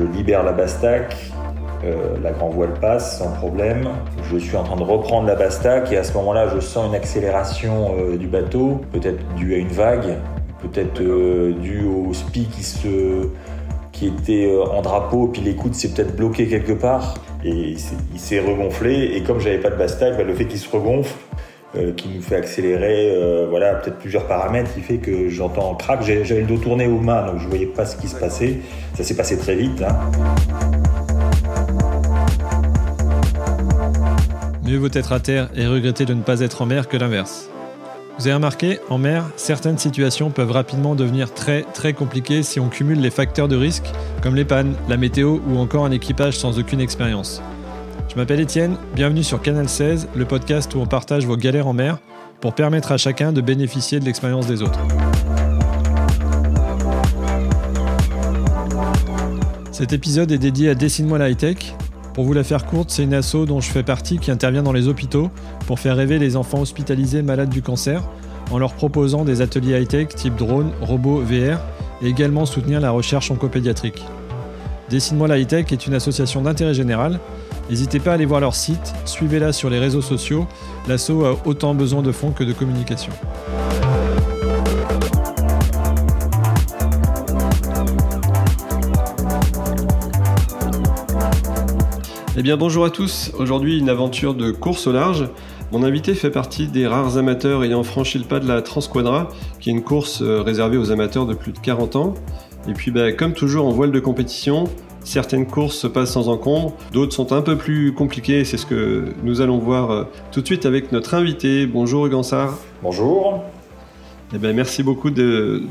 je libère la bastac, euh, la grand voile passe sans problème. Je suis en train de reprendre la bastac et à ce moment-là, je sens une accélération euh, du bateau, peut-être due à une vague, peut-être euh, due au spi qui se qui était en drapeau, puis l'écoute s'est peut-être bloqué quelque part et il s'est regonflé. Et comme j'avais pas de bastac, bah, le fait qu'il se regonfle, qui nous fait accélérer, voilà, peut-être plusieurs paramètres, qui fait que j'entends crack. J'avais le dos tourné aux mains, donc je voyais pas ce qui se passait. Ça s'est passé très vite. Hein. Mieux vaut être à terre et regretter de ne pas être en mer que l'inverse. Vous avez remarqué, en mer, certaines situations peuvent rapidement devenir très très compliquées si on cumule les facteurs de risque comme les pannes, la météo ou encore un équipage sans aucune expérience. Je m'appelle Étienne, bienvenue sur Canal 16, le podcast où on partage vos galères en mer pour permettre à chacun de bénéficier de l'expérience des autres. Cet épisode est dédié à Dessine-moi la high-tech, pour vous la faire courte, c'est une asso dont je fais partie qui intervient dans les hôpitaux pour faire rêver les enfants hospitalisés malades du cancer en leur proposant des ateliers high-tech type drone, robot, VR et également soutenir la recherche oncopédiatrique. Dessine-moi la high-tech est une association d'intérêt général. N'hésitez pas à aller voir leur site, suivez-la sur les réseaux sociaux. L'asso a autant besoin de fonds que de communication. Eh bien bonjour à tous, aujourd'hui une aventure de course au large. Mon invité fait partie des rares amateurs ayant franchi le pas de la Transquadra, qui est une course euh, réservée aux amateurs de plus de 40 ans. Et puis bah, comme toujours en voile de compétition, certaines courses se passent sans encombre, d'autres sont un peu plus compliquées, c'est ce que nous allons voir euh, tout de suite avec notre invité. Bonjour Gansard. Bonjour. Eh ben, merci beaucoup de,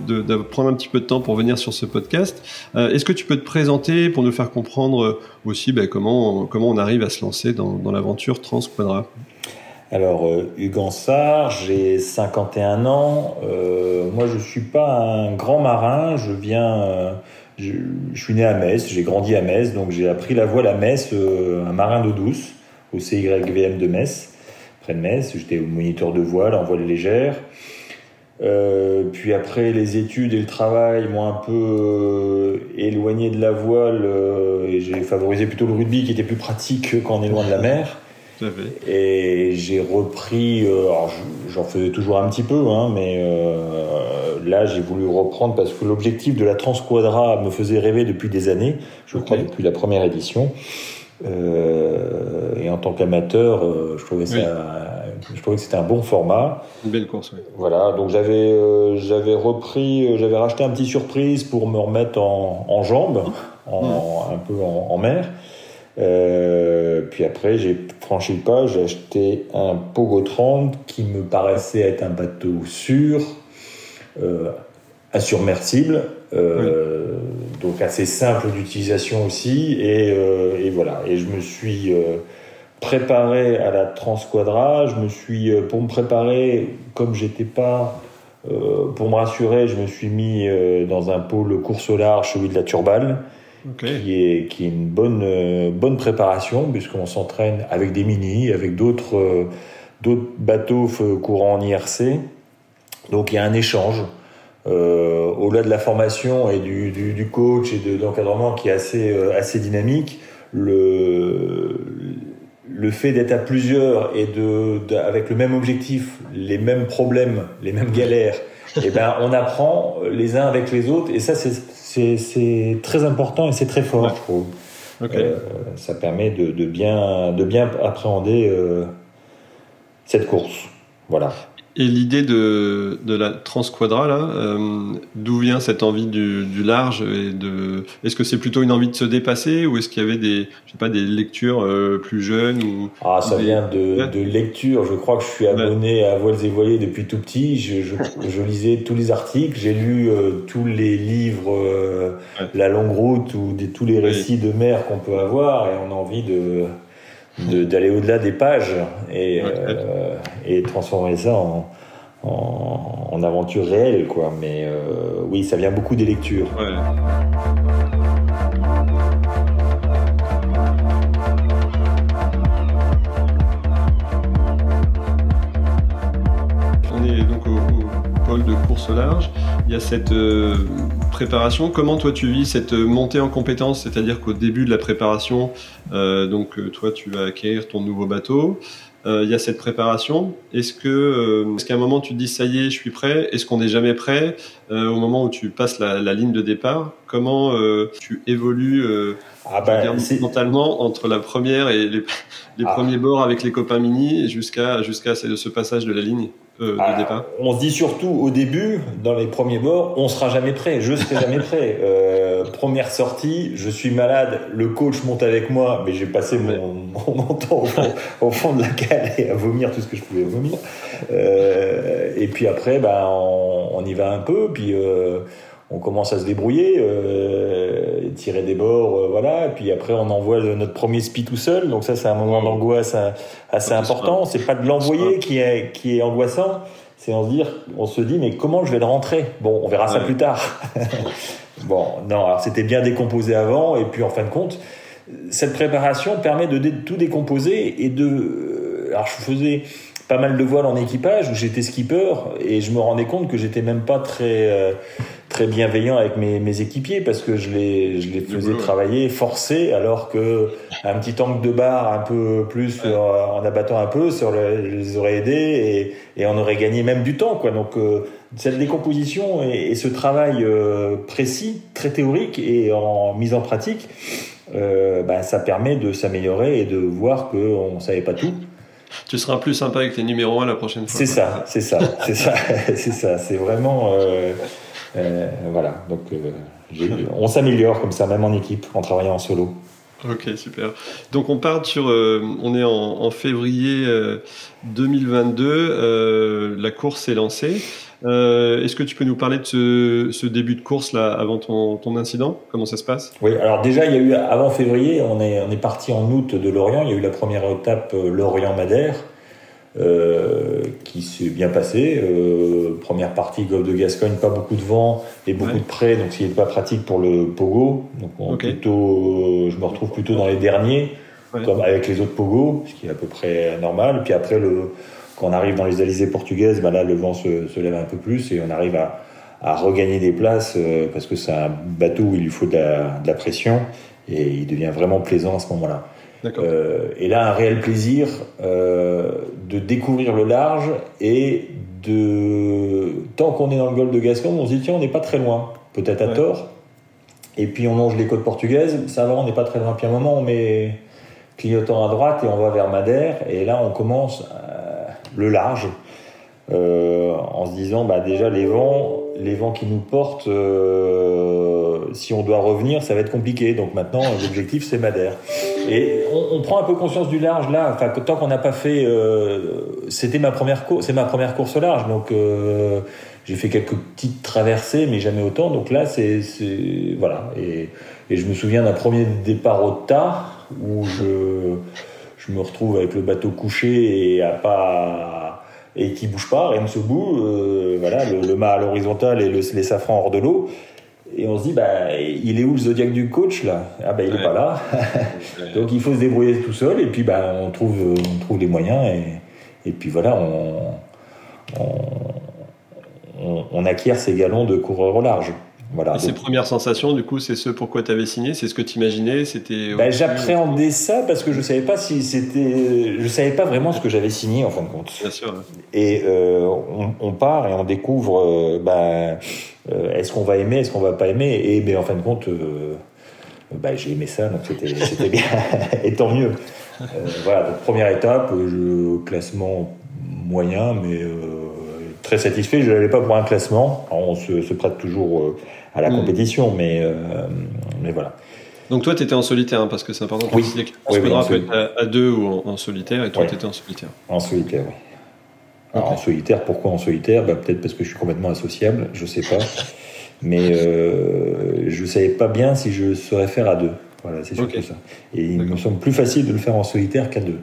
prendre un petit peu de temps pour venir sur ce podcast. Euh, est-ce que tu peux te présenter pour nous faire comprendre euh, aussi ben, comment, comment on arrive à se lancer dans, l'aventure Transquadra? Alors, euh, Hugo j'ai 51 ans. moi, je suis pas un grand marin. Je viens, je, suis né à Metz. J'ai grandi à Metz, donc j'ai appris la voile à Metz, un marin d'eau douce au CYVM de Metz, près de Metz. J'étais moniteur de voile en voile légère. Euh, puis après, les études et le travail m'ont un peu euh, éloigné de la voile euh, et j'ai favorisé plutôt le rugby qui était plus pratique quand on est loin de la mer. Et j'ai repris, j'en faisais toujours un petit peu, hein, mais là j'ai voulu reprendre parce que l'objectif de la Transquadra me faisait rêver depuis des années, je crois depuis la première édition. et en tant qu'amateur, je trouvais ça je trouvais que c'était un bon format. Une belle course, oui. Voilà, donc j'avais euh, j'avais repris, euh, j'avais racheté un petit surprise pour me remettre en, en jambes, en, mmh. un peu en, mer. Euh, puis après, j'ai franchi le pas, j'ai acheté un Pogo 30 qui me paraissait être un bateau sûr, euh, insubmersible, euh, donc assez simple d'utilisation aussi. Et, et, voilà, et je me suis préparé à la Transquadra. Je me suis, euh, pour me préparer, comme j'étais pas, euh, pour me rassurer, je me suis mis euh, dans un pôle course au large, celui de la Turballe, qui, est, qui est une bonne, bonne préparation, puisqu'on s'entraîne avec des mini, avec d'autres d'autres bateaux courant en IRC. Donc il y a un échange. au-delà de la formation et du, du, du coach et de l'encadrement qui est assez, assez dynamique, le, le fait d'être à plusieurs et de, avec le même objectif, les mêmes problèmes, les mêmes galères, et eh ben on apprend les uns avec les autres et ça c'est très important et c'est très fort je trouve. Euh, ça permet de, de, bien de bien appréhender euh, cette course. Voilà. Et l'idée de, de la transquadra, là, euh, d'où vient cette envie du, du large et de, Est-ce que c'est plutôt une envie de se dépasser ou est-ce qu'il y avait des, je sais pas, des lectures euh, plus jeunes ou, Ah, ça vient de, de lecture. Je crois que je suis abonné à Voiles et Voiliers depuis tout petit. Je, je, je lisais tous les articles, j'ai lu euh, tous les livres, La Longue Route ou des, tous les récits de mer qu'on peut avoir et on a envie de d'aller au-delà des pages et, euh, et transformer ça en, en, aventure réelle, quoi. Mais euh, oui, ça vient beaucoup des lectures. On est donc au, pôle de course large. Il y a cette euh, préparation. Comment toi tu vis cette montée en compétence C'est-à-dire qu'au début de la préparation, donc toi tu vas acquérir ton nouveau bateau. Euh, il y a cette préparation. Est-ce que, euh, est-ce qu'à un moment tu te dis ça y est, je suis prêt? Est-ce qu'on n'est jamais prêt? Euh, au moment où tu passes la, la ligne de départ Comment tu évolues ah ben, mentalement entre la première et les, les ah. premiers bords avec les copains mini jusqu'à jusqu'à ce passage de la ligne? Euh, de départ On se dit surtout au début, dans les premiers bords, on sera jamais prêt. Je serai jamais prêt. Euh, première sortie, je suis malade. Le coach monte avec moi, mais j'ai passé mon, mon, temps au fond, de la cale et à vomir tout ce que je pouvais vomir. Euh, et puis après, ben, on, on, y va un peu. Puis euh, on commence à se débrouiller, euh, tirer des bords, euh, voilà. Et puis après, on envoie notre premier spi tout seul. Donc ça, c'est un moment d'angoisse assez important. C'est pas de l'envoyer qui est qui est angoissant. C'est on se dire, on se dit, mais comment je vais le rentrer? Bon, on verra ça plus tard. bon, non. Alors c'était bien décomposé avant, et puis en fin de compte, cette préparation permet de tout décomposer et de. Alors je faisais pas mal de voiles en équipage où j'étais skipper et je me rendais compte que j'étais même pas très euh, très bienveillant avec mes, mes, équipiers parce que je les je les faisais travailler forcés alors que un petit angle de barre un peu plus en abattant un peu sur les aurait aidés et, et on aurait gagné même du temps quoi donc euh, cette décomposition et, ce travail euh, précis très théorique et en mise en pratique euh, bah, ça permet de s'améliorer et de voir qu'on savait pas tout tu seras plus sympa avec les numéros 1 la prochaine fois. C'est ça, c'est ça, c'est ça, c'est ça. C'est vraiment. Euh, euh, voilà. Donc, euh, on s'améliore comme ça, même en équipe, en travaillant en solo. Ok, super. Donc on part sur, on est en, février 2022, la course est lancée. Euh, Est-ce que tu peux nous parler de ce, ce début de course là avant ton, ton, incident? Comment ça se passe? Oui, alors déjà il y a eu avant février, on est on est parti en août de Lorient. Il y a eu la première étape euh, Lorient-Madère euh, qui s'est bien passée. Euh, première partie Golfe de Gascogne, pas beaucoup de vent et beaucoup de près, donc ce n'est pas pratique pour le pogo. Donc plutôt, je me retrouve plutôt dans les derniers, comme avec les autres pogo, ce qui est à peu près normal. Puis après le quand on arrive dans les alizés portugaises, bah là, le vent se, se, lève un peu plus et on arrive à, à regagner des places euh, parce que c'est un bateau où il lui faut de la, de la, pression et il devient vraiment plaisant à ce moment-là. Euh, et là, un réel plaisir euh, de découvrir le large et de tant qu'on est dans le golfe de Gascon, on se dit tiens, on n'est pas très loin, peut-être à tort. Et puis on longe les côtes portugaises, ça va, on n'est pas très loin. Puis à un moment, on met clignotant à droite et on va vers Madère. Et là, on commence le large, euh, en se disant bah déjà les vents, les vents qui nous portent, euh, si on doit revenir, ça va être compliqué. Donc maintenant, l'objectif c'est Madère. Et on, prend un peu conscience du large là. Enfin, tant qu'on n'a pas fait, euh, c'était ma première course, c'est ma première course au large, donc j'ai fait quelques petites traversées, mais jamais autant. Donc là, c'est voilà. Et, je me souviens d'un premier départ au tard où je me retrouve avec le bateau couché et à pas et qui bouge pas, rien ne se bouge, euh, voilà, le, mât à l'horizontale et le, les safrans hors de l'eau. Et on se dit, bah, il est où le zodiaque du coach là? Ah bah il est pas là. Donc il faut se débrouiller tout seul et puis bah on trouve, on trouve les moyens et, et puis voilà, on, on, on acquiert ces galons de coureur au large. Voilà, et ces premières sensations, du coup, c'est ce pourquoi tu avais signé C'est ce que tu imaginais C'était ben, J'appréhendais ça parce que je savais pas si c'était. Je savais pas vraiment ce que j'avais signé en fin de compte. Bien sûr. Et euh, on, on, part et on découvre euh, euh, est-ce qu'on va aimer, est-ce qu'on va pas aimer? Et ben, en fin de compte, euh, ben, j'ai aimé ça, donc c'était bien. et tant mieux. voilà, donc première étape, je, classement moyen, mais très satisfait. Je n'allais pas pour un classement. on se, se, prête toujours à la mm. compétition, mais, euh, mais voilà. Donc toi, tu étais en solitaire, hein, parce que c'est important oui. oui, oui peut être à, deux ou en, solitaire, et toi, tu étais en solitaire. En solitaire, oui. Alors, en solitaire, pourquoi en solitaire? Bah, Peut-être parce que je suis complètement associable, je sais pas. mais euh, je savais pas bien si je saurais faire à deux. Voilà, c'est surtout ça. Et il me semble plus facile de le faire en solitaire qu'à deux.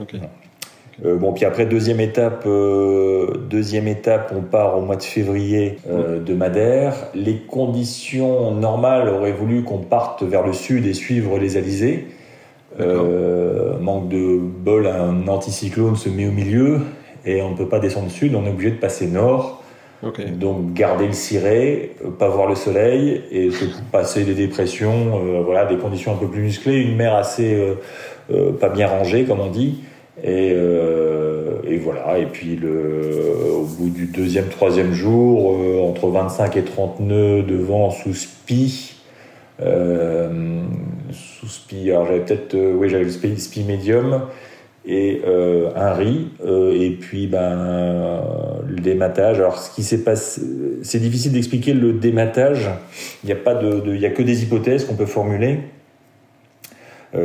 Ok. Euh, bon, puis après deuxième étape, euh, deuxième étape, on part au mois de février euh, de Madère. Les conditions normales auraient voulu qu'on parte vers le sud et suivre les Alizés. manque de bol, un anticyclone se met au milieu et on ne peut pas descendre sud. On est obligé de passer nord Donc garder le ciré, pas voir le soleil et se passer des dépressions, voilà, des conditions un peu plus musclées, une mer assez pas bien rangée comme on dit. Et, et, voilà. Et puis le, au bout du deuxième, troisième jour, entre 25 et 30 nœuds de vent sous spi, euh, sous spi, alors j'avais peut-être, euh, oui, j'avais le spi, médium et euh, un riz et puis ben le dématage. Alors ce qui s'est passé, c'est difficile d'expliquer le dématage. Il n'y a pas de, il y a que des hypothèses qu'on peut formuler.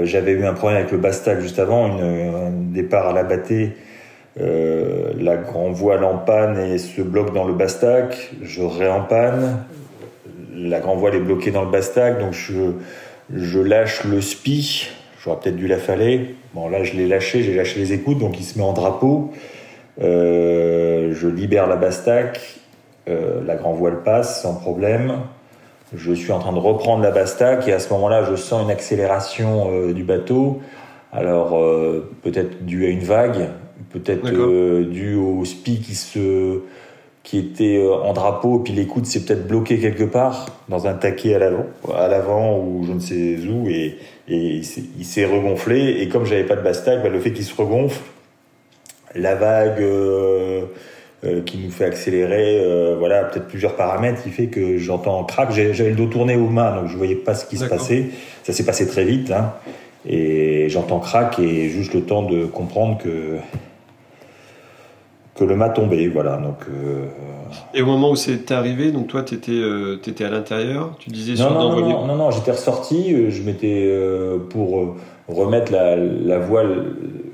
J'avais eu un problème avec le Bastac juste avant, un départ à la bâtée. la grand voile en panne et se bloque dans le Bastac. Je réempanne la grand voile est bloquée dans le Bastac, donc je, je lâche le spi. J'aurais peut-être dû la faller. Bon, là, je l'ai lâché, j'ai lâché les écoutes, donc il se met en drapeau. Euh, je libère la Bastac. Euh, la grand voile passe sans problème. Je suis en train de reprendre la Bastac et à ce moment-là, je sens une accélération euh, du bateau. Alors, peut-être dû à une vague, peut-être dû au spi qui se qui était euh, en drapeau, puis l'écoute s'est peut-être bloqué quelque part dans un taquet à l'avant, à l'avant ou je ne sais où, et, et il s'est regonflé. Et comme j'avais pas de bastac, bah, le fait qu'il se regonfle, la vague euh, euh, qui nous fait accélérer, voilà, peut-être plusieurs paramètres, qui fait que j'entends crack. J'avais le dos tourné aux mains, donc je voyais pas ce qui se passait. Ça s'est passé très vite, hein, et j'entends crack et juste le temps de comprendre que que le mât tombé, voilà. Donc. Euh, Et au moment où c'est arrivé, donc toi, tu étais, euh, étais, à l'intérieur, tu disais non, sur non, non, non, non, non, j'étais ressorti, euh, je m'étais pour remettre la, la, voile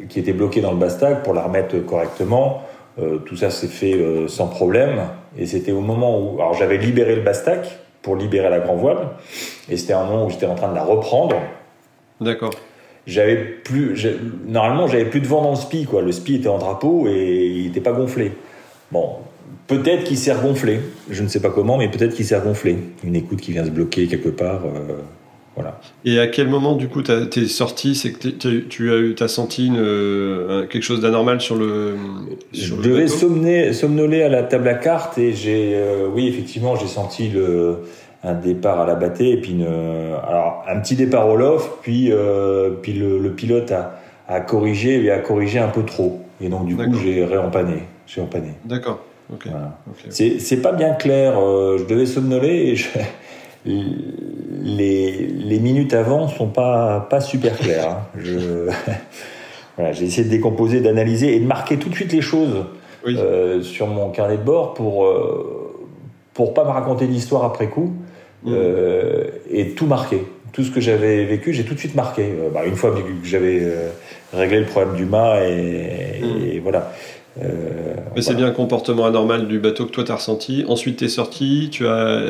qui était bloquée dans le bastac pour la remettre correctement. tout ça s'est fait sans problème. Et c'était au moment où, alors j'avais libéré le bastac pour libérer la grand voile, et c'était un moment où j'étais en train de la reprendre. D'accord j'avais plus, normalement, j'avais plus de vent dans le spi, quoi. Le spi était en drapeau et il n'était pas gonflé. Bon, peut-être qu'il s'est regonflé. Je ne sais pas comment, mais peut-être qu'il s'est regonflé. Une écoute qui vient se bloquer quelque part. Euh, voilà. Et à quel moment, du coup, tu es sorti C'est que tu as, eu, as senti une, quelque chose d'anormal sur le. je devais somnoler à la table à cartes et j'ai, euh, oui, effectivement, j'ai senti le un départ à la bâtée et puis une, alors un petit départ au loft puis euh, puis le, le, pilote a, a corrigé et a corrigé un peu trop. Et donc du coup j'ai réempané j'ai empané d'accord. Ok. C'est c'est pas bien clair euh, je devais somnoler et je, les les minutes avant sont pas pas super claires hein. je voilà j'ai essayé de décomposer d'analyser et de marquer tout de suite les choses euh, sur mon carnet de bord pour euh, pour pas me raconter l'histoire après coup Mmh. Euh, et tout marqué. Tout ce que j'avais vécu, j'ai tout de suite marqué. Euh, bah, une fois que j'avais euh, réglé le problème du mât, et, mmh. voilà. Mais c'est bien un comportement anormal du bateau que toi tu as ressenti. Ensuite tu es sorti, tu as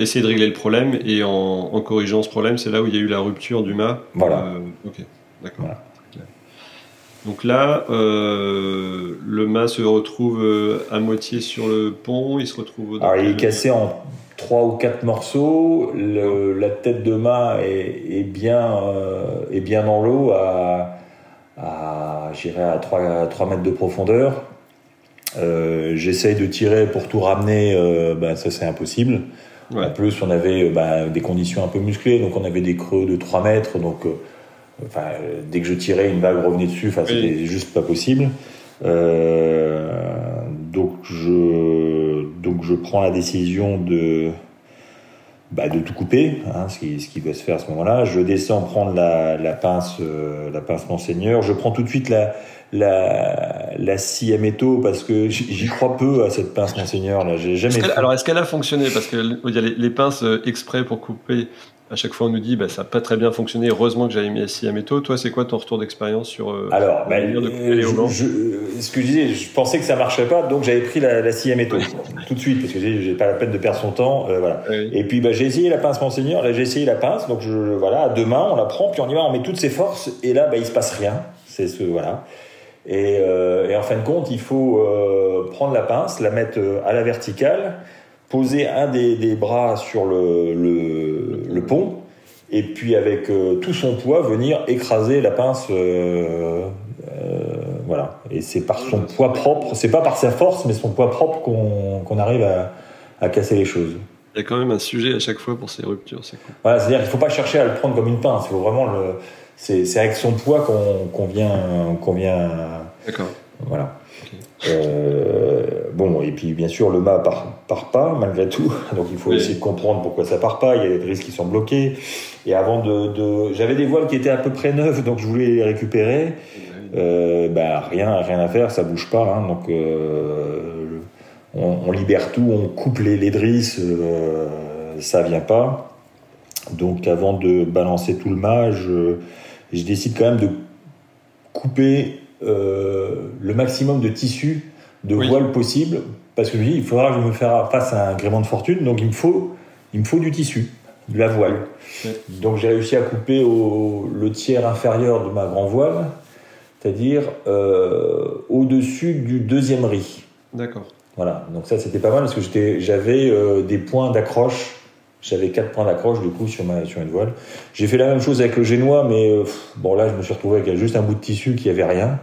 essayé de régler le problème et en, corrigeant ce problème, c'est là où il y a eu la rupture du mât. Voilà. ok, d'accord. Donc là, le mât se retrouve à moitié sur le pont, il se retrouve. Alors il est cassé en trois ou quatre morceaux. la tête de mât est, bien, euh, est bien dans l'eau à, à, à 3, 3 mètres de profondeur. Euh, J'essaye de tirer pour tout ramener, euh, ben, ça c'est impossible. En plus, on avait ben, des conditions un peu musclées, donc on avait des creux de 3 mètres, donc euh, enfin, dès que je tirais, une vague revenait dessus, enfin, c'était juste pas possible. donc je donc je prends la décision de, bah, de tout couper, hein, ce, qui, ce qui doit se faire à ce moment-là. Je descends prendre la, la pince, euh, la pince Monseigneur. Je prends tout de suite la, la, la scie à métaux parce que j'y crois peu à cette pince Monseigneur. Là, j'ai jamais. alors est-ce qu'elle a fonctionné? Parce qu'il y a les, les, pinces euh, exprès pour couper à chaque fois on nous dit bah, ça n'a pas très bien fonctionné, heureusement que j'avais mis SI à métaux. Toi, c'est quoi ton retour d'expérience sur euh, Alors, bah, de euh, je, ce que je disais, je pensais que ça marcherait pas, donc j'avais pris la, la scie à métaux tout de suite parce que j'ai pas la peine de perdre son temps. Euh, voilà. Et puis bah, j'ai essayé la pince Monseigneur, là j'ai essayé la pince, donc je, voilà, mains on la prend, puis on y va, on met toutes ses forces, et là bah, il se passe rien. C'est ce voilà. Et, euh, et, en fin de compte, il faut euh, prendre la pince, la mettre à la verticale poser un des, des bras sur le, le, le, pont et puis avec euh, tout son poids venir écraser la pince euh, euh, voilà. Et c'est par son poids propre, c'est pas par sa force, mais son poids propre qu'on arrive à, à, casser les choses. Il y a quand même un sujet à chaque fois pour ces ruptures. Voilà, c'est-à-dire qu'il faut pas chercher à le prendre comme une pince. Il faut vraiment le. C'est avec son poids qu'on vient, qu'on vient. D'accord. Voilà. Euh, bon, et puis bien sûr, le mât part, part pas malgré tout, donc il faut essayer de comprendre pourquoi ça part pas. Il y a des risques qui sont bloqués. Et avant de, de... j'avais des voiles qui étaient à peu près neuves, donc je voulais les récupérer. Euh, bah, rien, rien à faire, ça bouge pas. Hein, donc euh, on, on, libère tout, on coupe les, les drisses, euh, ça vient pas. Donc avant de balancer tout le mât, je, je décide quand même de couper euh, le maximum de tissu de voile possible parce que je me dis il faudra que je me fasse face à un gréement de fortune donc il me faut il me faut du tissu de la voile. Donc j'ai réussi à couper au, le tiers inférieur de ma grand voile c'est-à-dire euh, au-dessus du deuxième riz. D'accord. Voilà. Donc ça c'était pas mal parce que j'avais euh, des points d'accroche. J'avais quatre points d'accroche du coup sur ma sur une voile. J'ai fait la même chose avec le génois, mais euh, bon là je me suis retrouvé avec juste un bout de tissu qui avait rien.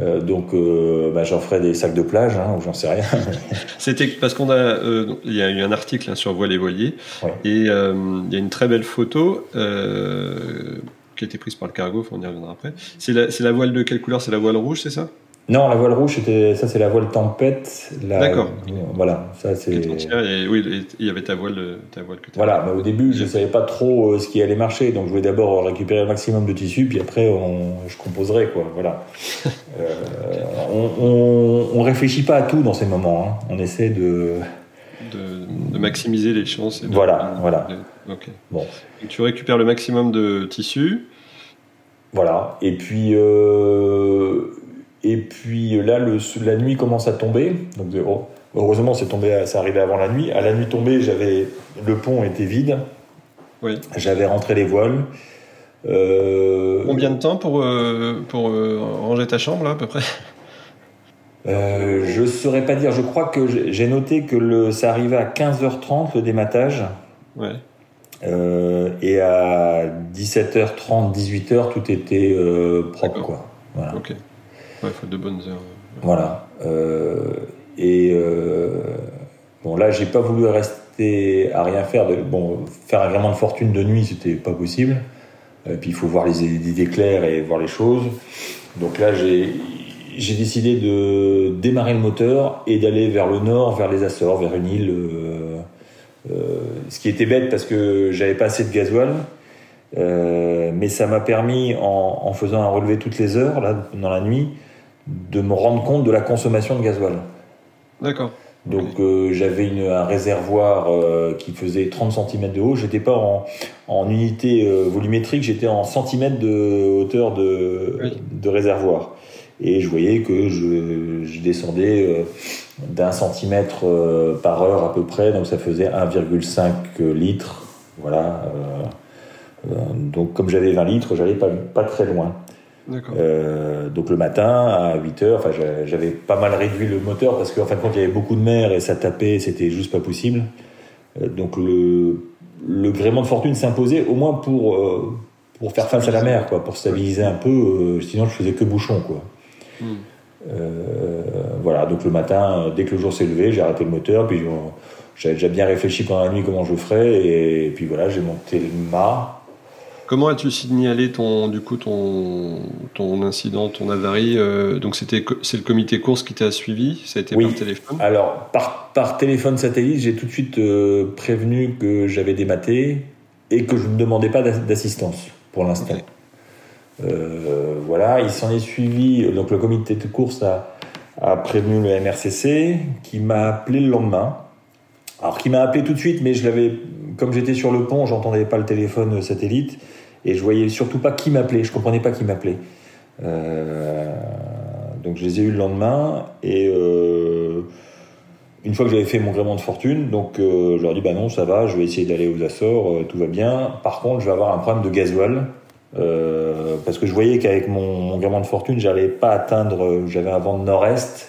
Euh, donc euh, bah, j'en ferai des sacs de plage hein, ou j'en sais rien. C'était parce qu'on a il y a eu un article hein, sur voile et voilier et il y a une très belle photo qui a été prise par le cargo, on y reviendra après. C'est la, la voile de quelle couleur? C'est la voile rouge, c'est ça? Non, la voile rouge, ça, c'est la voile tempête. D'accord. Voilà, ça c'est. oui, il y avait ta voile, ta voile que Voilà, mais au début, je savais pas trop euh, ce qui allait marcher, donc je voulais d'abord récupérer le maximum de tissu, puis après, on, je composerai quoi. Voilà. euh, on, on, on, réfléchit pas à tout dans ces moments. Hein. On essaie de... de. de maximiser les chances. voilà, voilà. Ok. Bon. tu récupères le maximum de tissu. Voilà. Et puis. Euh et puis là, le, la nuit commence à tomber. Donc oh, heureusement, c'est tombé, ça arrivait avant la nuit. À la nuit tombée, j'avais le pont était vide. Oui. J'avais rentré les voiles. Euh, Combien de temps pour, euh, pour euh, ranger ta chambre là à peu près? Euh, Je saurais pas dire. Je crois que j'ai noté que le, ça arrivait à 15h30 le dématage. Ouais. et à 17h30, 18h, tout était propre quoi. Voilà. Ok. Il faut de bonnes heures. Voilà. Euh, et euh, bon, là, j'ai pas voulu rester à rien faire. De, bon, faire un de fortune de nuit, c'était pas possible. Et puis, il faut voir les idées claires et voir les choses. Donc là, j'ai décidé de démarrer le moteur et d'aller vers le nord, vers les Açores, vers une île. Euh, ce qui était bête parce que j'avais pas assez de gasoil. Mais ça m'a permis, en, en, faisant un relevé toutes les heures, là, dans la nuit, de me rendre compte de la consommation de gasoil. D'accord. Donc euh, j'avais un réservoir euh, qui faisait 30 cm de haut. J'étais pas en, en unité euh, volumétrique, j'étais en centimètres de hauteur de, de réservoir. Et je voyais que je, je descendais d'un centimètre par heure à peu près, donc ça faisait 1,5 litres. Voilà. donc comme j'avais 20 litres, j'allais pas, pas très loin. Euh, donc le matin à 8 heures, enfin j'avais pas mal réduit le moteur parce qu'en fin de compte il y avait beaucoup de mer et ça tapait, c'était juste pas possible. Euh, donc le, le gréement de fortune s'imposait au moins pour euh, pour faire face à la mer, quoi, pour stabiliser un peu. Euh, sinon je faisais que bouchon, quoi. Hmm. Euh, voilà, donc le matin, dès que le jour s'est levé, j'ai arrêté le moteur, puis j'avais déjà bien réfléchi pendant la nuit comment je ferais, et, et puis voilà, j'ai monté le mât. Comment as-tu signalé ton, du coup, ton, ton incident, ton avarie euh, Donc c'était c'est le comité course qui t'a suivi Ça a été par téléphone Alors par, par téléphone satellite, j'ai tout de suite euh, prévenu que j'avais dématé et que je ne demandais pas d'assistance pour l'instant. Euh, voilà, il s'en est suivi. Donc le comité de course a, a prévenu le MRCC qui m'a appelé le lendemain. Alors qui m'a appelé tout de suite, mais je l'avais, comme j'étais sur le pont, j'entendais pas le téléphone satellite. Et je voyais surtout pas qui m'appelait, je comprenais pas qui m'appelait. Euh, donc je les ai eu le lendemain et euh, une fois que j'avais fait mon gréement de fortune, donc euh, je leur dis bah non ça va, je vais essayer d'aller aux Açores, euh, tout va bien. Par contre je vais avoir un problème de gasoil euh, parce que je voyais qu'avec mon, mon de fortune j'allais pas atteindre, j'avais un vent de nord-est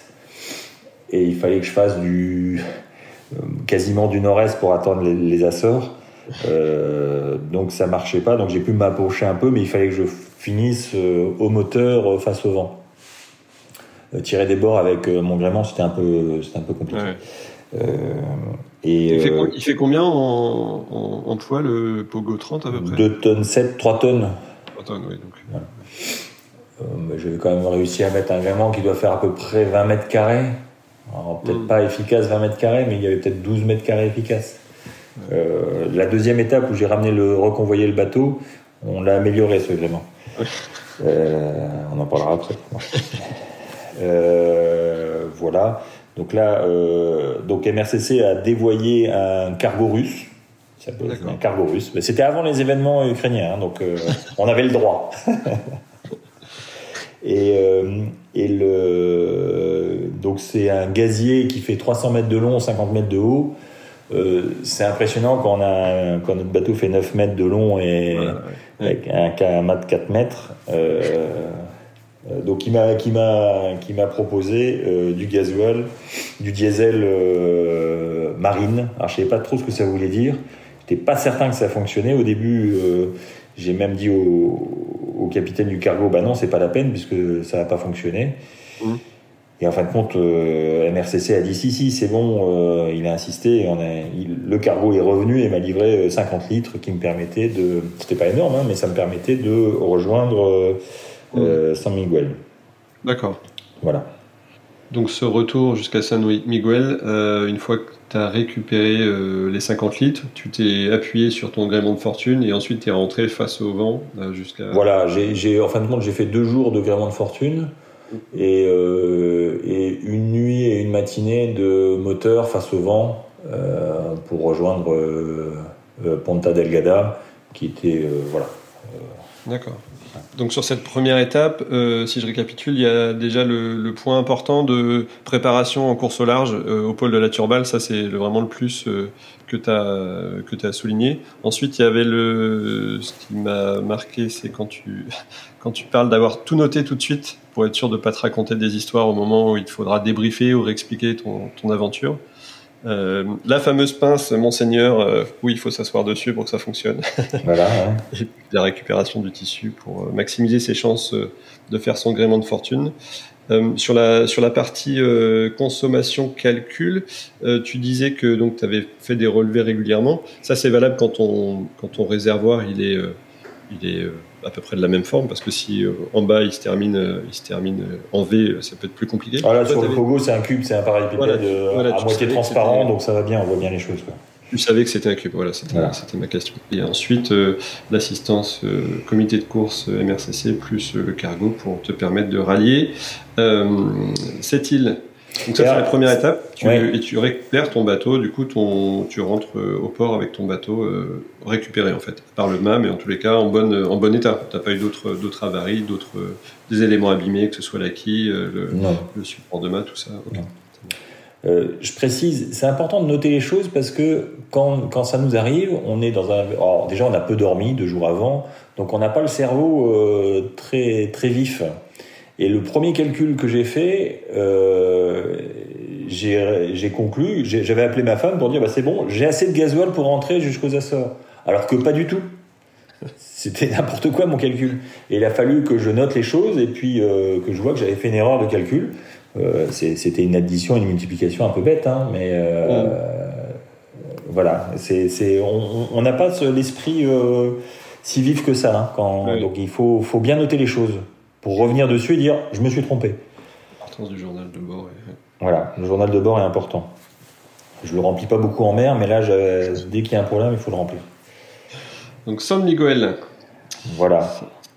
et il fallait que je fasse du quasiment du nord-est pour atteindre les, les Açores. Euh, donc ça marchait pas, donc j'ai pu m'approcher un peu, mais il fallait que je finisse euh, au moteur euh, face au vent. tirer des bords avec mon gréement, c'était un peu, c'était un peu compliqué. et, il, fait, il, fait, combien en, en, poids le Pogo 30 à peu près? 2 tonnes 7, 3 tonnes. 3 tonnes, oui. Donc. Euh, J'avais quand même réussi à mettre un gréement qui doit faire à peu près 20 mètres carrés. Peut-être pas efficace 20 mètres carrés, mais il y avait peut-être 12 mètres carrés efficaces. Euh, la deuxième étape où j'ai ramené le reconvoyé le bateau, on l'a amélioré ce gréement. Euh, on en parlera après. euh, voilà. Donc là, donc MRCC a dévoyé un cargo russe. Ça peut un cargo russe. Mais c'était avant les événements ukrainiens, hein, donc on avait le droit. Et, euh, et le, donc c'est un gazier qui fait 300 mètres de long, 50 mètres de haut. Euh, c'est impressionnant quand, on a, quand notre bateau fait 9 mètres de long et avec un, un mât de 4 mètres. Euh, euh, donc il m'a qui m'a qui m'a proposé du gasoil, du diesel marine. Alors je savais pas trop ce que ça voulait dire. J'étais pas certain que ça fonctionnait au début. J'ai même dit au, capitaine du cargo, bah non, c'est pas la peine puisque ça va pas fonctionner. Mmh. Et en fin de compte, euh, MRCC a dit si, si, c'est bon, euh, il a insisté. On a, le cargo est revenu et m'a livré 50 euh, litres qui me permettaient de. C'était pas énorme, hein, mais ça me permettait de rejoindre mmh. San Miguel. D'accord. Voilà. Donc ce retour jusqu'à San Miguel, une fois que tu as récupéré les 50 litres, tu t'es appuyé sur ton gréement de fortune et ensuite tu es rentré face au vent jusqu'à... Voilà, j'ai, en fin de compte j'ai fait deux jours de gréement de fortune et, euh, et, une nuit et une matinée de moteur face au vent euh, pour rejoindre euh, Ponta Delgada, qui était voilà. D'accord. Donc sur cette première étape, si je récapitule, il y a déjà le, point important de préparation en course au large au pôle de la Turballe. Ça, c'est vraiment le plus que tu as, que as souligné. Ensuite, il y avait le, ce qui m'a marqué, c'est quand tu, quand tu parles d'avoir tout noté tout de suite pour être sûr de ne pas te raconter des histoires au moment où il te faudra débriefer ou réexpliquer ton, ton aventure. Euh, la fameuse pince, Monseigneur, euh, oui, il faut s'asseoir dessus pour que ça fonctionne. Voilà. Et la récupération du tissu pour euh, maximiser ses chances euh, de faire son gréement de fortune. Euh, sur la sur la partie consommation calcul, tu disais que donc tu avais fait des relevés régulièrement. Ça c'est valable quand on quand ton réservoir il est il est à peu près de la même forme parce que si en bas il se termine il se termine en V, ça peut être plus compliqué. Voilà, sur le Pogo c'est un cube, c'est un pareil voilà, à moitié transparent, donc ça va bien, on voit bien les choses. Quoi. Tu savais que c'était un cube, voilà, c'était ma question. Et ensuite, euh, l'assistance euh, comité de course euh, MRCC plus le cargo pour te permettre de rallier cette île. Donc ça, c'est la première étape. Tu, Et tu récupères ton bateau, du coup, ton, tu rentres au port avec ton bateau récupéré, en fait, par le mât, mais en tous les cas, en, bonne, en bon état. Tu n'as pas eu d'autres, d'autres avaries, d'autres, des éléments abîmés, que ce soit la quille, le, le support de mât, tout ça. Euh, je précise, c'est important de noter les choses parce que quand, quand ça nous arrive, on est dans un. Alors déjà, on a peu dormi deux jours avant, donc on n'a pas le cerveau euh, très très vif. Et le premier calcul que j'ai fait, euh, j'ai conclu, j'avais appelé ma femme pour dire bah c'est bon, j'ai assez de gasoil pour rentrer jusqu'aux Açores. Alors que pas du tout. C'était n'importe quoi mon calcul. Et il a fallu que je note les choses et puis euh, que je vois que j'avais fait une erreur de calcul. Euh, c'était une addition, une multiplication un peu bête, hein, mais voilà, c'est, on n'a pas l'esprit si vif que ça. Hein, quand, Donc il faut, faut, bien noter les choses pour revenir dessus et dire je me suis trompé. L'importance du journal de bord. Voilà, le journal de bord est important. Je le remplis pas beaucoup en mer, mais là, dès qu'il y a un problème, il faut le remplir. Donc San Miguel. Voilà.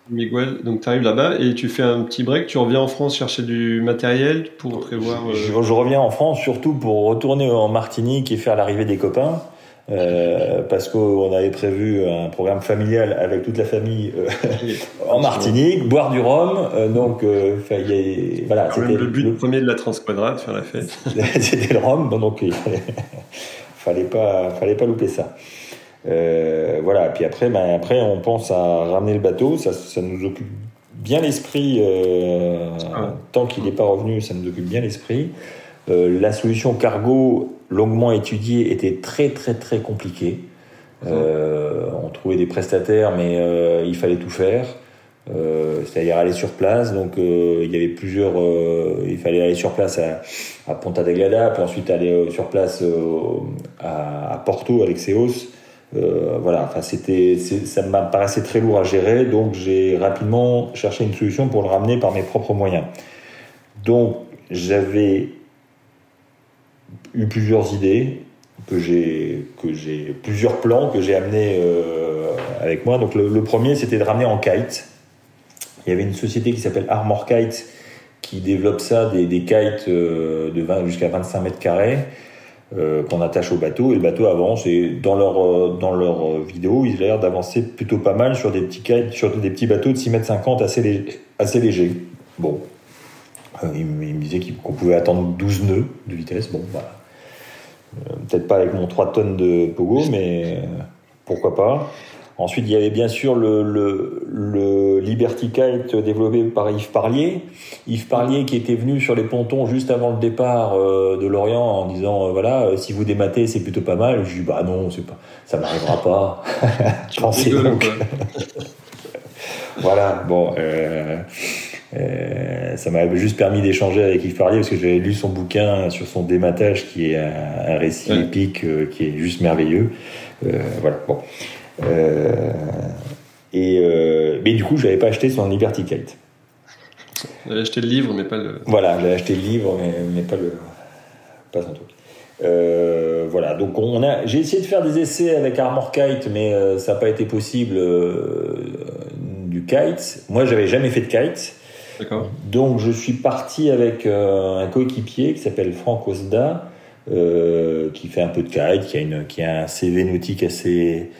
Miguel, donc tu arrives là-bas et tu fais un petit break, tu reviens en France chercher du matériel pour prévoir. Je, euh, reviens en France surtout pour retourner en Martinique et faire l'arrivée des copains. Euh, parce qu'on avait prévu un programme familial avec toute la famille euh, en Martinique, boire du rhum. donc, voilà. C'était le but premier de la Transquadrate, faire la fête. c'était le rhum, donc il fallait, fallait pas, fallait pas louper ça. Euh, voilà, puis après, ben, après, on pense à ramener le bateau, ça, ça nous occupe bien l'esprit, euh, ah tant qu'il n'est pas revenu, ça nous occupe bien l'esprit. Euh, la solution cargo, longuement étudiée, était très très très compliquée. Euh, on trouvait des prestataires, mais euh, il fallait tout faire. c'est-à-dire aller sur place. Donc il y avait plusieurs, il fallait aller sur place à, à Ponta Delgada, puis ensuite aller sur place à, à, Porto, à l'Exeos. voilà, enfin c'était, ça m'a paraissait très lourd à gérer, donc j'ai rapidement cherché une solution pour le ramener par mes propres moyens. Donc j'avais eu plusieurs idées que j'ai que j'ai plusieurs plans que j'ai amenés euh, avec moi. Donc le, premier c'était de ramener en kite. Il y avait une société qui s'appelle Armor Kite qui développe ça des, des kites euh, de 20 jusqu'à 25 mètres carrés euh, qu'on attache au bateau et le bateau avance et dans leur dans leur vidéo ils ont l'air d'avancer plutôt pas mal sur des petits kites sur des petits bateaux de 6 mètres 50 assez assez légers. Bon, il, me disait qu'on pouvait attendre 12 nœuds de vitesse. Bon, voilà. Euh, peut-être pas avec mon 3 tonnes de Pogo, mais pourquoi pas. Ensuite, il y avait bien sûr le, le, Liberty Kite développé par Yves Parlier. Yves Parlier qui était venu sur les pontons juste avant le départ euh, de Lorient en disant euh, voilà si vous dématez c'est plutôt pas mal. Je dis bah non c'est pas ça m'arrivera pas. Pensez donc. voilà bon. Euh, euh, ça m'a juste permis d'échanger avec Yves Parlier parce que j'avais lu son bouquin sur son dématage qui est un, récit épique euh, qui est juste merveilleux. Euh, voilà. Bon. et mais du coup, j'avais pas acheté son Liberty Kite. J'avais acheté le livre, mais pas le. Voilà, j'avais acheté le livre, mais, mais pas le pas son truc. voilà, donc on a, j'ai essayé de faire des essais avec Armor Kite, mais ça n'a pas été possible du kite. Moi, j'avais jamais fait de kite. Donc je suis parti avec euh, un coéquipier qui s'appelle Franck Osda, euh, qui fait un peu de kite, qui a, une, qui a un CV nautique assez,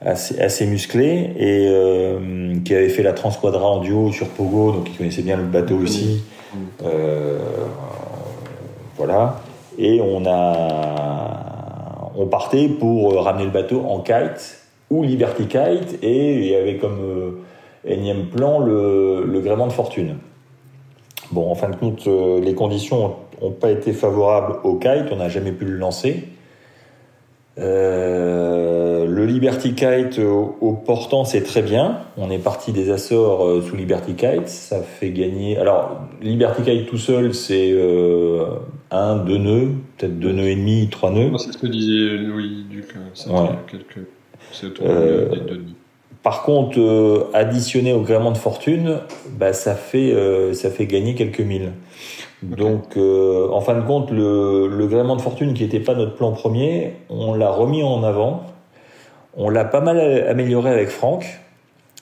assez, assez musclé et euh, qui avait fait la Transquadra en duo sur Pogo, donc il connaissait bien le bateau aussi. voilà. Et on a, on partait pour ramener le bateau en kite ou Liberty Kite et il y avait comme énième plan, le, le gréement de fortune. Bon, en fin de compte, euh, les conditions n'ont pas été favorables au kite, on n'a jamais pu le lancer. Euh, le Liberty Kite au, portant, c'est très bien. On est parti des Açores euh, sous Liberty Kite. Ça fait gagner. Alors, Liberty Kite tout seul, c'est un, deux nœuds, peut-être deux nœuds et demi, trois nœuds. C'est ce que disait Louis Duc. Ouais. Quelques... C'est autour de deux nœuds. Par contre, euh, additionné au gréement de fortune, bah, ça, fait, euh, ça fait gagner quelques milles. Donc, euh, en fin de compte, le, le gréement de fortune qui n'était pas notre plan premier, on l'a remis en avant. On l'a pas mal amélioré avec Franck.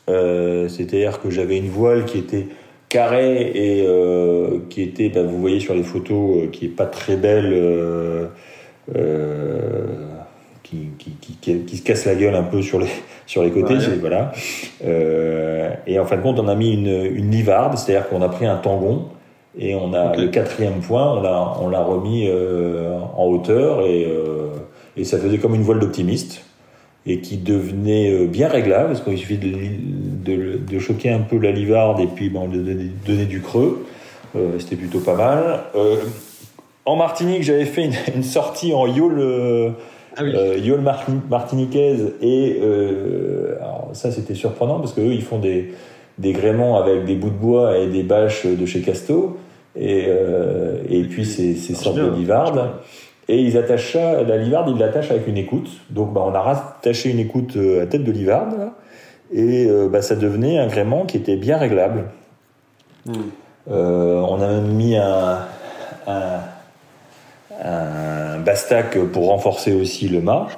C'est-à-dire que j'avais une voile qui était carrée et qui était, bah, vous voyez sur les photos, qui est pas très belle qui, se casse la gueule un peu sur les, sur les côtés. Voilà. Euh, et en fin de compte, on a mis une, une livarde, c'est-à-dire qu'on a pris un tangon et on a le quatrième point, on l'a, on l'a remis euh, en hauteur et, euh, et ça faisait comme une voile d'optimiste et qui devenait bien réglable parce qu'il suffit de, de, de, choquer un peu la livarde et puis bon, de, donner du creux. c'était plutôt pas mal. en Martinique, j'avais fait une, une sortie en yawl ah euh, Yol Martiniquez et euh, ça c'était surprenant parce qu'eux ils font des, des gréements avec des bouts de bois et des bâches de chez Casto. Et, euh, et puis ces, ces sortes de livardes et ils attachent ça, la livarde ils l'attachent avec une écoute. Donc bah, on a rattaché une écoute à tête de livarde et bah, ça devenait un gréement qui était bien réglable. Hmm. on a même mis un, un un bastac pour renforcer aussi le mât.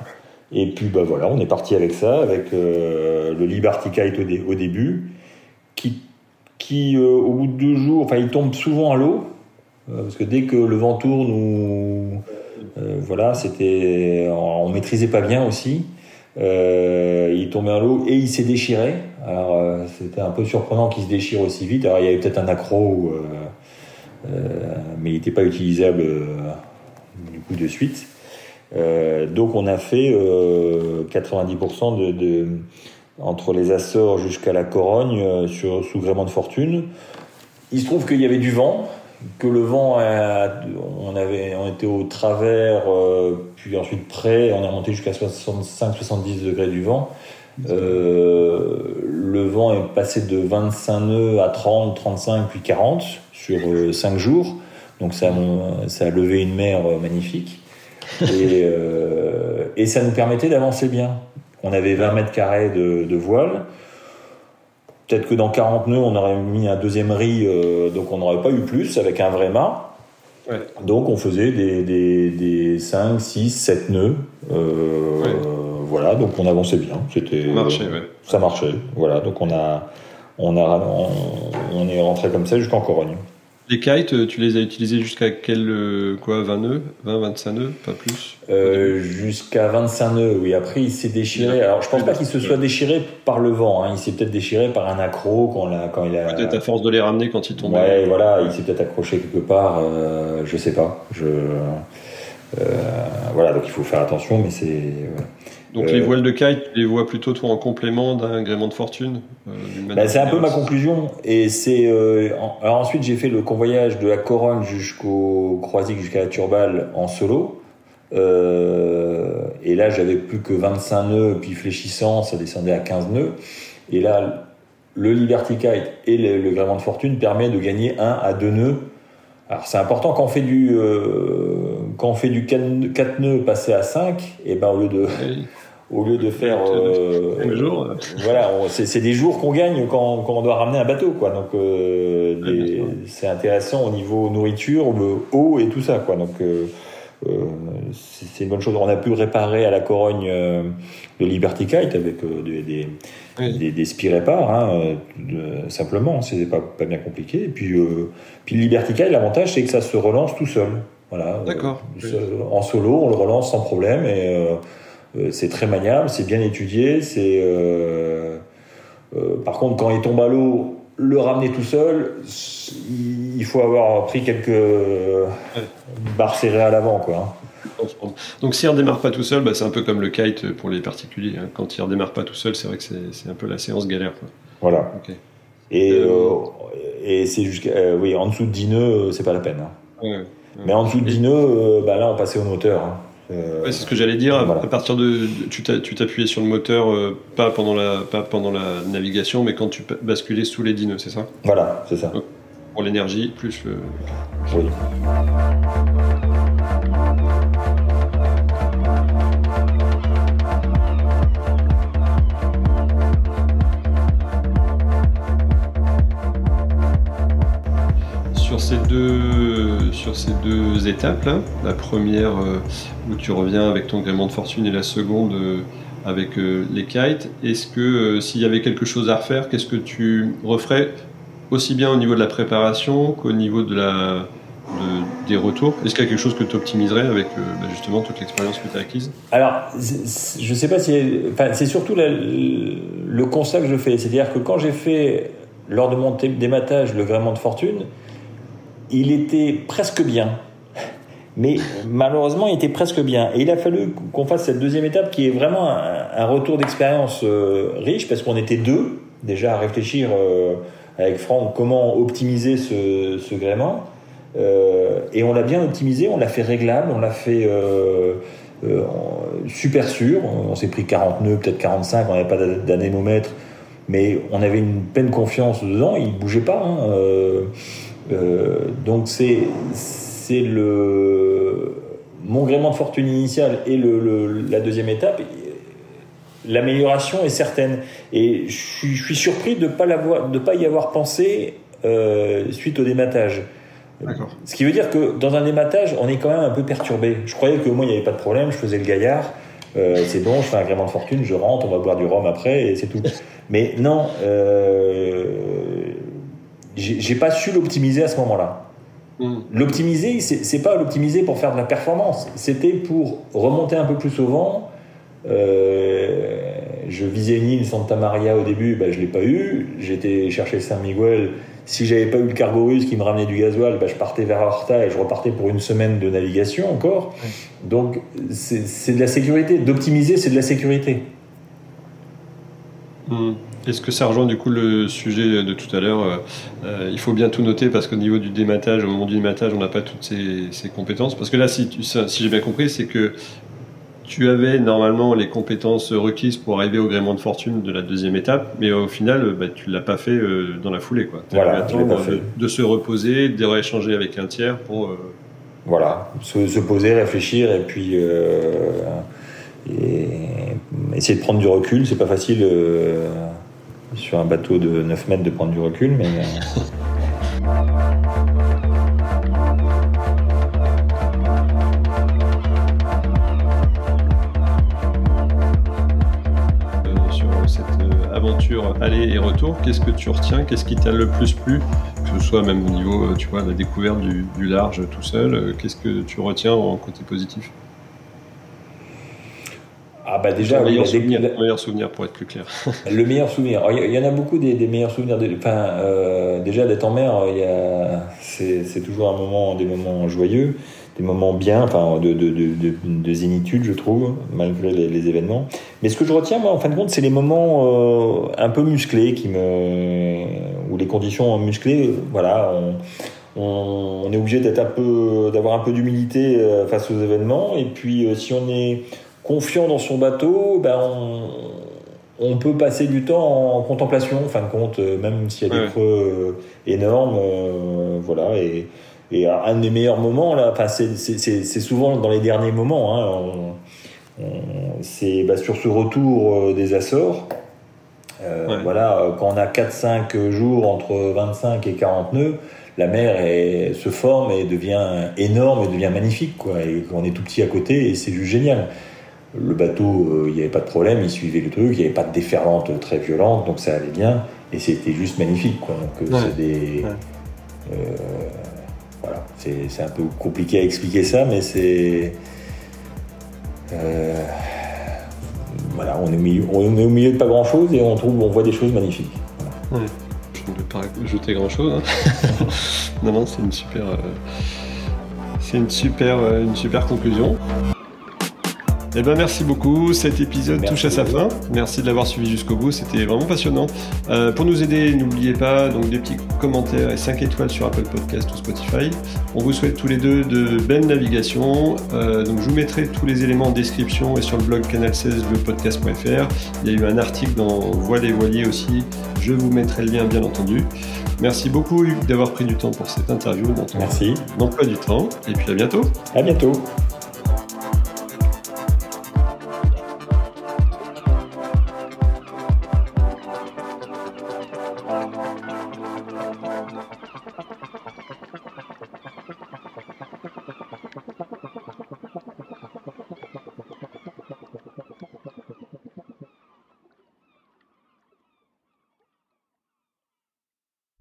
Et puis bah voilà, on est parti avec ça, avec euh, le Liberty Kite au, début, qui, qui euh, au bout de deux jours, enfin il tombe souvent à l'eau, euh, parce que dès que le vent tourne ou voilà, c'était, on, maîtrisait pas bien aussi. il tombait à l'eau et il s'est déchiré. Alors c'était un peu surprenant qu'il se déchire aussi vite. Alors il y avait peut-être un accro, mais il n'était pas utilisable coup de suite. Euh, donc on a fait 90% euh, de, entre les Açores jusqu'à la Corogne euh, sur sous gréement de fortune. Il se trouve qu'il y avait du vent, que le vent, on avait, était au travers, puis ensuite près, on est monté jusqu'à 65-70 degrés du vent. le vent est passé de 25 nœuds à 30, 35, puis 40 sur 5 jours. Donc ça, ça a levé une mer magnifique. Et, et ça nous permettait d'avancer bien. On avait 20 mètres carrés de, de voile. Peut-être que dans 40 nœuds, on aurait mis un deuxième riz, euh, donc on n'aurait pas eu plus avec un vrai mât. Donc on faisait des, des, des, 5, 6, 7 nœuds. Euh, voilà, donc on avançait bien. C'était, ça marchait. Voilà, donc on a, on a, on est rentré comme ça jusqu'en Corogne. Les kites, tu les as utilisés jusqu'à quel euh, quoi 20 nœuds 20, 25 nœuds Pas plus euh, Jusqu'à 25 nœuds, oui. Après, il s'est déchiré. Alors, je pense pas qu'il se soit déchiré par le vent. Hein. Il s'est peut-être déchiré par un accro quand, la, quand il a. Peut-être à force de les ramener quand il tombait. Ouais, voilà. Il s'est peut-être accroché quelque part. Euh, je sais pas. Je. Euh, voilà, donc il faut faire attention, mais c'est. Donc les euh, voiles de kite, tu les vois plutôt toi en complément d'un gréement de fortune euh, bah, C'est un peu ma conclusion. Et c'est euh, alors ensuite j'ai fait le convoyage de la Corogne jusqu'au Croisic jusqu'à la Turballe en solo. et là j'avais plus que 25 nœuds, puis fléchissant, ça descendait à 15 nœuds. Et là le Liberty Kite et le, gréement de fortune permet de gagner 1 à 2 nœuds. Alors c'est important quand on fait du quand on fait du 4 nœuds passer à 5, et ben au lieu de au lieu de faire euh, voilà c'est des jours qu'on gagne quand, quand, on doit ramener un bateau quoi. Donc euh, c'est intéressant au niveau nourriture eau et tout ça quoi. Donc euh, euh c'est une bonne chose. On a pu réparer à la Corogne le Liberty Kite avec des des, oui. des, des hein, simplement c'est pas, pas bien compliqué. Et puis puis le Liberty Kite l'avantage c'est que ça se relance tout seul. Voilà d'accord. en solo on le relance sans problème et c'est très maniable, c'est bien étudié. C'est euh, euh, par contre quand il tombe à l'eau, le ramener tout seul, il faut avoir pris quelques barres serrées à l'avant, quoi. Donc s'il ne redémarre pas tout seul, bah, c'est un peu comme le kite pour les particuliers. Hein. Quand il ne redémarre pas tout seul, c'est vrai que c'est un peu la séance galère. Voilà. Et, et c'est jusqu'à oui en dessous de 10 nœuds, c'est pas la peine. Hein. Mais en dessous de 10 nœuds, bah, là on passait au moteur. Hein. Euh, c'est ce que j'allais dire. À partir de, tu t'appuyais sur le moteur euh, pas pendant la pas pendant la navigation, mais quand tu basculais sous les dîneux, c'est ça? Voilà, c'est ça. pour l'énergie plus le. Oui. Sur ces deux, sur ces deux étapes, la première euh, où tu reviens avec ton gréement de fortune et la seconde euh, avec euh, les kites, est-ce que s'il y avait quelque chose à refaire, qu'est-ce que tu referais aussi bien au niveau de la préparation qu'au niveau des retours? Est-ce qu'il y a quelque chose que tu optimiserais avec bah, justement toute l'expérience que tu as acquise? Alors, je ne sais pas si. C'est surtout le constat que je fais. C'est-à-dire que quand j'ai fait, lors de mon dématage, le gréement de fortune, il était presque bien. Mais malheureusement, il était presque bien. Et il a fallu qu'on fasse cette deuxième étape qui est vraiment un, retour d'expérience euh, riche parce qu'on était deux déjà à réfléchir euh, avec Franck comment optimiser ce, gréement. Euh, et on l'a bien optimisé, on l'a fait réglable, on l'a fait super sûr. On s'est pris 40 nœuds, peut-être 45, on n'avait pas d'anémomètre, mais on avait une pleine confiance dedans, il bougeait pas. Hein, euh, donc c'est c'est le mon gréement de fortune initial et le, la deuxième étape. L'amélioration est certaine et je suis, je suis surpris de pas l'avoir de pas y avoir pensé euh, suite au dématage. Ce qui veut dire que dans un dématage, on est quand même un peu perturbé. Je croyais que moi, il n'y avait pas de problème, je faisais le gaillard. Euh, c'est bon, je fais un gréement de fortune, je rentre, on va boire du rhum après et c'est tout. Mais non, euh, j'ai pas su l'optimiser à ce moment-là. Hmm. L'optimiser, c'est pas l'optimiser pour faire de la performance, c'était pour remonter un peu plus souvent. Euh, je visais une île Santa Maria au début, bah, je l'ai pas eu. J'étais chercher Saint Miguel. Si j'avais pas eu le cargo russe qui me ramenait du gasoil, bah, je partais vers Horta et je repartais pour une semaine de navigation encore. Donc c'est de la sécurité. D'optimiser, c'est de la sécurité. Hmm. Est-ce que ça rejoint du coup le sujet de tout à l'heure euh, euh, Il faut bien tout noter parce qu'au niveau du dématage, au moment du dématage, on n'a pas toutes ces, compétences. Parce que là, si, si j'ai bien compris, c'est que tu avais normalement les compétences requises pour arriver au gréement de fortune de la deuxième étape, mais au final, bah, tu l'as pas fait euh, dans la foulée. Quoi. Voilà, attendre de, se reposer, de rééchanger avec un tiers pour. Euh, voilà, se, poser, réfléchir et puis euh, essayer de prendre du recul. C'est pas facile sur un bateau de 9 mètres de prendre du recul, mais. aller et retour, qu'est-ce que tu retiens Qu'est-ce qui t'a le plus plu? Que ce soit même au niveau, euh, tu vois, la découverte du, large tout seul, euh, qu'est-ce que tu retiens en côté positif? Ah bah déjà, le meilleur, souvenir, meilleur, souvenir, pour être plus clair. le meilleur souvenir. Il y en a beaucoup des, meilleurs souvenirs. enfin, euh, déjà d'être en mer, c'est toujours un moment, des moments joyeux des moments bien, enfin de, de, de, de, zénitude, je trouve, malgré les, événements. Mais ce que je retiens, moi, en fin de compte, c'est les moments euh, un peu musclés qui me, où les conditions musclées, voilà, on, on, est obligé d'être un peu, d'avoir un peu d'humilité euh, face aux événements. Et puis, si on est confiant dans son bateau, ben on, on peut passer du temps en contemplation, en fin de compte, même s'il y a des creux énormes, voilà. Et et un des meilleurs moments, là, enfin, c'est souvent dans les derniers moments. Hein, c'est bah, sur ce retour euh, des Açores. Euh, voilà, quand on a 4-5 jours entre 25 et 40 nœuds, la mer se forme et devient énorme et devient magnifique. Quoi. Et on est tout petit à côté et c'est juste génial. Le bateau, euh, il n'y avait pas de problème, il suivait le truc, il n'y avait pas de déferlante très violente, donc ça allait bien. Et c'était juste magnifique. Quoi. Donc c'est des. Voilà, c'est un peu compliqué à expliquer ça, mais c'est. Euh, voilà, on est, au milieu, on est au milieu de pas grand chose et on trouve, on voit des choses magnifiques. Je ne vais pas ajouter grand chose. Hein. non, non, c'est une super. Euh, c'est une super, euh, une super conclusion. Eh ben merci beaucoup. Cet épisode touche à sa fin. Merci de l'avoir suivi jusqu'au bout. C'était vraiment passionnant. Euh, pour nous aider, n'oubliez pas donc des petits commentaires et 5 étoiles sur Apple Podcast ou Spotify. On vous souhaite tous les deux de belles navigations. Euh, donc je vous mettrai tous les éléments en description et sur le blog canal16 lepodcast.fr. Il y a eu un article dans Voile et Voilier aussi. Je vous mettrai le lien bien entendu. Merci beaucoup Hugues d'avoir pris du temps pour cette interview. Merci. D'emploi du temps. Et puis à bientôt. À bientôt.